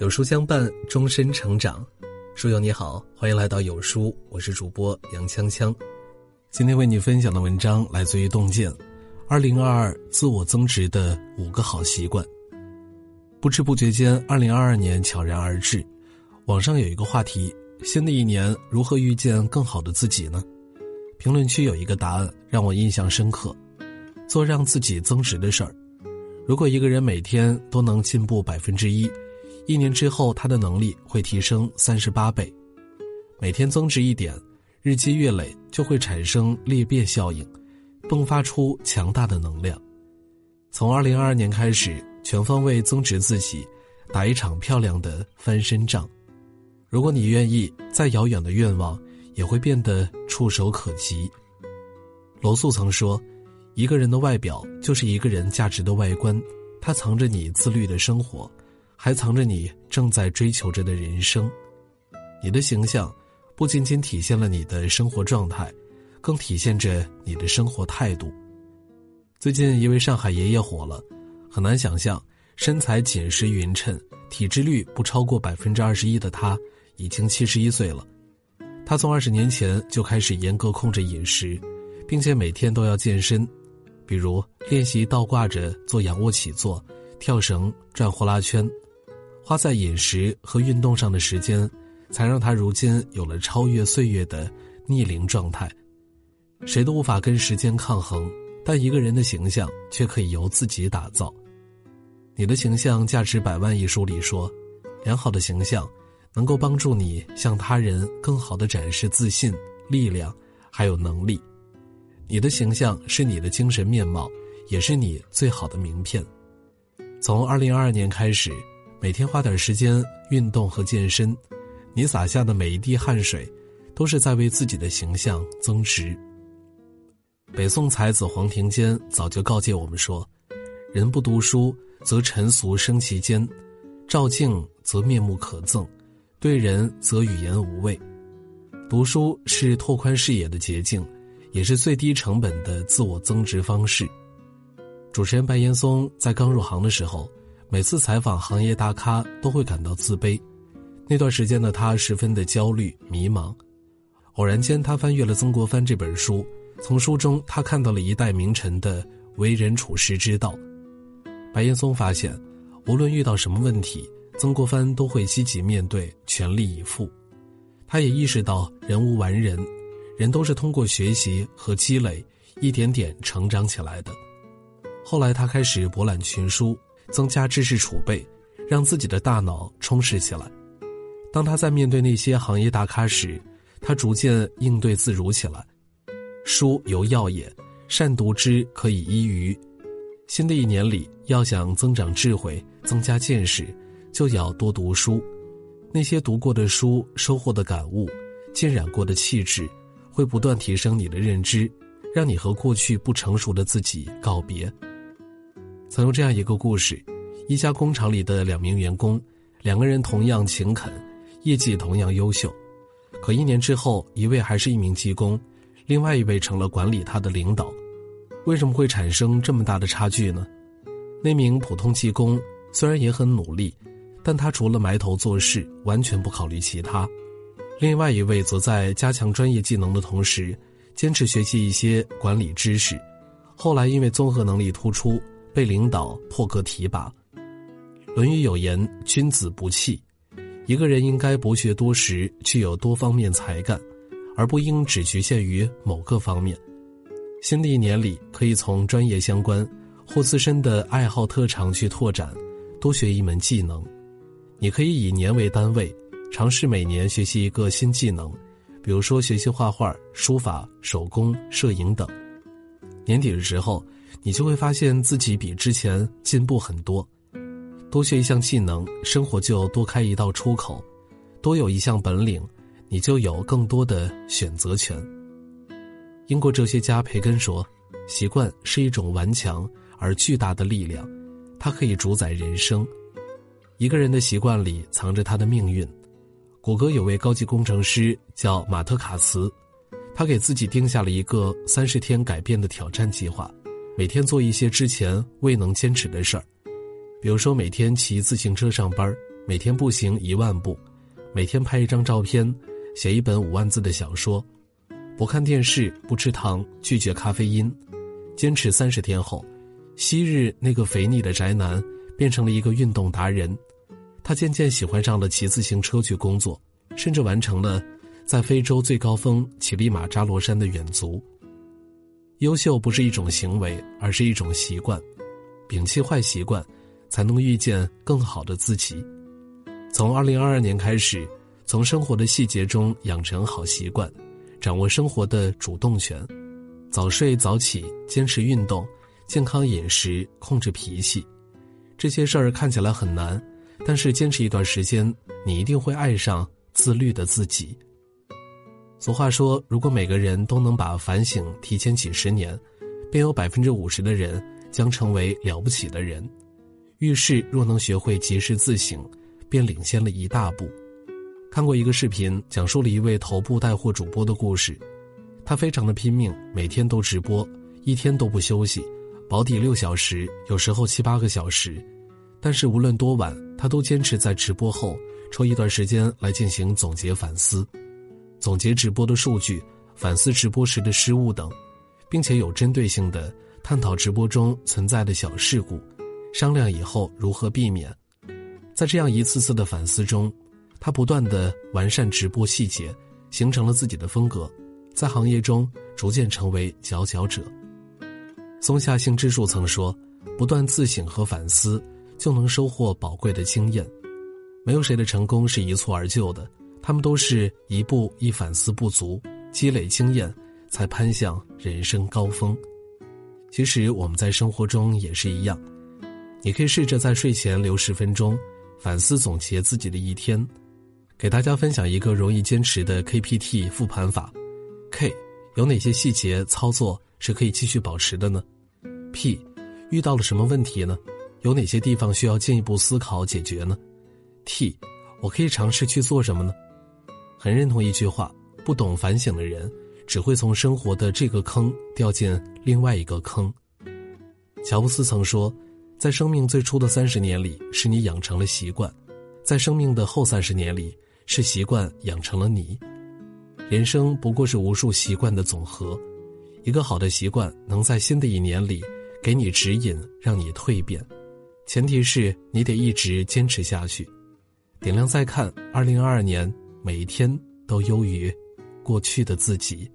有书相伴，终身成长。书友你好，欢迎来到有书，我是主播杨锵锵。今天为你分享的文章来自于洞见，二零二二自我增值的五个好习惯。不知不觉间，二零二二年悄然而至。网上有一个话题：新的一年如何遇见更好的自己呢？评论区有一个答案让我印象深刻：做让自己增值的事儿。如果一个人每天都能进步百分之一。一年之后，他的能力会提升三十八倍，每天增值一点，日积月累就会产生裂变效应，迸发出强大的能量。从二零二二年开始，全方位增值自己，打一场漂亮的翻身仗。如果你愿意，再遥远的愿望也会变得触手可及。罗素曾说：“一个人的外表就是一个人价值的外观，它藏着你自律的生活。”还藏着你正在追求着的人生，你的形象不仅仅体现了你的生活状态，更体现着你的生活态度。最近一位上海爷爷火了，很难想象身材紧实匀称、体脂率不超过百分之二十一的他，已经七十一岁了。他从二十年前就开始严格控制饮食，并且每天都要健身，比如练习倒挂着做仰卧起坐、跳绳、转呼啦圈。花在饮食和运动上的时间，才让他如今有了超越岁月的逆龄状态。谁都无法跟时间抗衡，但一个人的形象却可以由自己打造。你的形象价值百万一书里说，良好的形象能够帮助你向他人更好的展示自信、力量，还有能力。你的形象是你的精神面貌，也是你最好的名片。从二零二二年开始。每天花点时间运动和健身，你洒下的每一滴汗水，都是在为自己的形象增值。北宋才子黄庭坚早就告诫我们说：“人不读书，则尘俗生其间；照镜则面目可憎，对人则语言无味。”读书是拓宽视野的捷径，也是最低成本的自我增值方式。主持人白岩松在刚入行的时候。每次采访行业大咖都会感到自卑，那段时间的他十分的焦虑迷茫。偶然间，他翻阅了曾国藩这本书，从书中他看到了一代名臣的为人处世之道。白岩松发现，无论遇到什么问题，曾国藩都会积极面对，全力以赴。他也意识到人无完人，人都是通过学习和积累，一点点成长起来的。后来，他开始博览群书。增加知识储备，让自己的大脑充实起来。当他在面对那些行业大咖时，他逐渐应对自如起来。书犹药也，善读之可以医愚。新的一年里，要想增长智慧、增加见识，就要多读书。那些读过的书、收获的感悟、浸染过的气质，会不断提升你的认知，让你和过去不成熟的自己告别。曾有这样一个故事：一家工厂里的两名员工，两个人同样勤恳，业绩同样优秀，可一年之后，一位还是一名技工，另外一位成了管理他的领导。为什么会产生这么大的差距呢？那名普通技工虽然也很努力，但他除了埋头做事，完全不考虑其他；另外一位则在加强专业技能的同时，坚持学习一些管理知识，后来因为综合能力突出。被领导破格提拔，《论语》有言：“君子不器。”一个人应该博学多识，具有多方面才干，而不应只局限于某个方面。新的一年里，可以从专业相关或自身的爱好特长去拓展，多学一门技能。你可以以年为单位，尝试每年学习一个新技能，比如说学习画画、书法、手工、摄影等。年底的时候。你就会发现自己比之前进步很多，多学一项技能，生活就多开一道出口；多有一项本领，你就有更多的选择权。英国哲学家培根说：“习惯是一种顽强而巨大的力量，它可以主宰人生。一个人的习惯里藏着他的命运。”谷歌有位高级工程师叫马特卡茨，他给自己定下了一个三十天改变的挑战计划。每天做一些之前未能坚持的事儿，比如说每天骑自行车上班，每天步行一万步，每天拍一张照片，写一本五万字的小说，不看电视，不吃糖，拒绝咖啡因，坚持三十天后，昔日那个肥腻的宅男变成了一个运动达人，他渐渐喜欢上了骑自行车去工作，甚至完成了在非洲最高峰乞力马扎罗山的远足。优秀不是一种行为，而是一种习惯，摒弃坏习惯，才能遇见更好的自己。从二零二二年开始，从生活的细节中养成好习惯，掌握生活的主动权，早睡早起，坚持运动，健康饮食，控制脾气。这些事儿看起来很难，但是坚持一段时间，你一定会爱上自律的自己。俗话说，如果每个人都能把反省提前几十年，便有百分之五十的人将成为了不起的人。遇事若能学会及时自省。便领先了一大步。看过一个视频，讲述了一位头部带货主播的故事。他非常的拼命，每天都直播，一天都不休息，保底六小时，有时候七八个小时。但是无论多晚，他都坚持在直播后抽一段时间来进行总结反思，总结直播的数据，反思直播时的失误等，并且有针对性的探讨直播中存在的小事故，商量以后如何避免。在这样一次次的反思中，他不断的完善直播细节，形成了自己的风格，在行业中逐渐成为佼佼者。松下幸之助曾说：“不断自省和反思，就能收获宝贵的经验。没有谁的成功是一蹴而就的，他们都是一步一反思不足，积累经验，才攀向人生高峰。其实我们在生活中也是一样，你可以试着在睡前留十分钟。”反思总结自己的一天，给大家分享一个容易坚持的 KPT 复盘法。K 有哪些细节操作是可以继续保持的呢？P 遇到了什么问题呢？有哪些地方需要进一步思考解决呢？T 我可以尝试去做什么呢？很认同一句话：不懂反省的人，只会从生活的这个坑掉进另外一个坑。乔布斯曾说。在生命最初的三十年里，是你养成了习惯；在生命的后三十年里，是习惯养成了你。人生不过是无数习惯的总和，一个好的习惯能在新的一年里给你指引，让你蜕变。前提是你得一直坚持下去。点亮再看，二零二二年每一天都优于过去的自己。